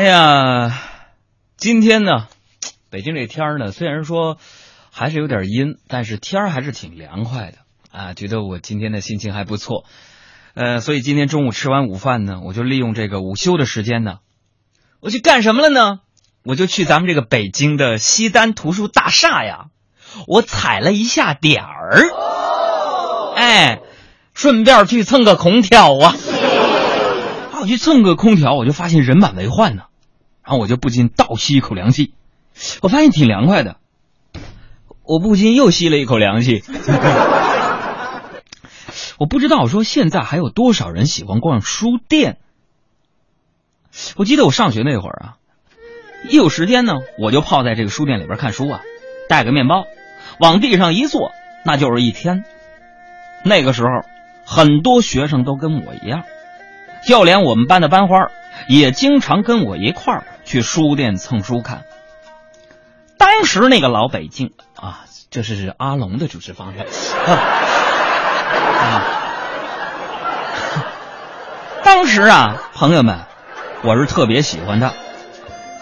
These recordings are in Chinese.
哎呀，今天呢，北京这天儿呢，虽然说还是有点阴，但是天儿还是挺凉快的啊，觉得我今天的心情还不错。呃，所以今天中午吃完午饭呢，我就利用这个午休的时间呢，我去干什么了呢？我就去咱们这个北京的西单图书大厦呀，我踩了一下点儿，哎，顺便去蹭个空调啊。我去蹭个空调，我就发现人满为患呢，然后我就不禁倒吸一口凉气，我发现挺凉快的，我不禁又吸了一口凉气。我不知道说现在还有多少人喜欢逛书店。我记得我上学那会儿啊，一有时间呢，我就泡在这个书店里边看书啊，带个面包，往地上一坐，那就是一天。那个时候，很多学生都跟我一样，就连我们班的班花也经常跟我一块儿去书店蹭书看。当时那个老北京啊，这是阿龙的主持方式。当时啊，朋友们，我是特别喜欢他，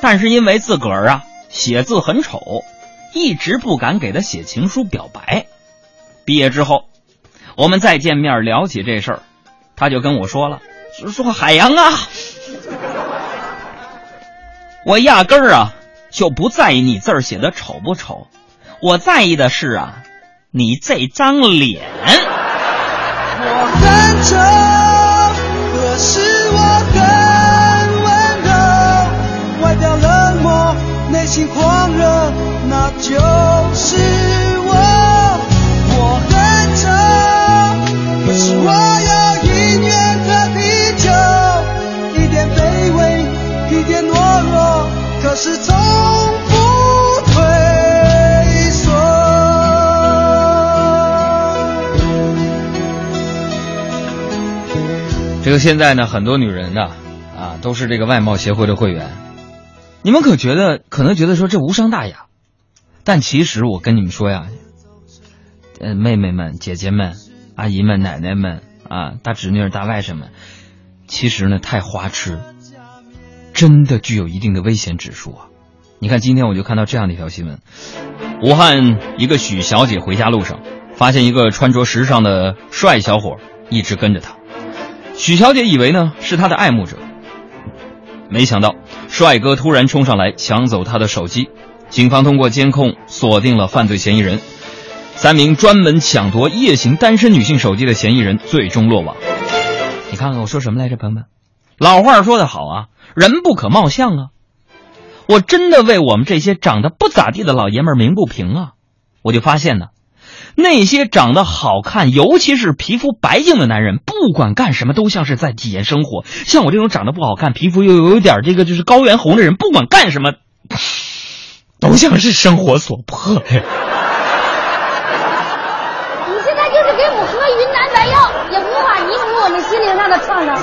但是因为自个儿啊写字很丑，一直不敢给他写情书表白。毕业之后，我们再见面聊起这事儿，他就跟我说了，说海洋啊，我压根儿啊就不在意你字儿写的丑不丑，我在意的是啊，你这张脸。我很丑，这个现在呢，很多女人呢，啊，都是这个外貌协会的会员。你们可觉得可能觉得说这无伤大雅，但其实我跟你们说呀，呃，妹妹们、姐姐们、阿姨们、奶奶们啊，大侄女、大外甥们，其实呢太花痴，真的具有一定的危险指数啊。你看今天我就看到这样的一条新闻：武汉一个许小姐回家路上，发现一个穿着时尚的帅小伙一直跟着她。许小姐以为呢是她的爱慕者，没想到帅哥突然冲上来抢走她的手机。警方通过监控锁定了犯罪嫌疑人，三名专门抢夺夜行单身女性手机的嫌疑人最终落网。你看看我说什么来着，朋友们？老话说得好啊，人不可貌相啊。我真的为我们这些长得不咋地的老爷们儿鸣不平啊！我就发现呢。那些长得好看，尤其是皮肤白净的男人，不管干什么都像是在体验生活。像我这种长得不好看、皮肤又有点这个就是高原红的人，不管干什么，都像是生活所迫。你现在就是给我喝云南白药，也无法弥补我们心灵上的创伤。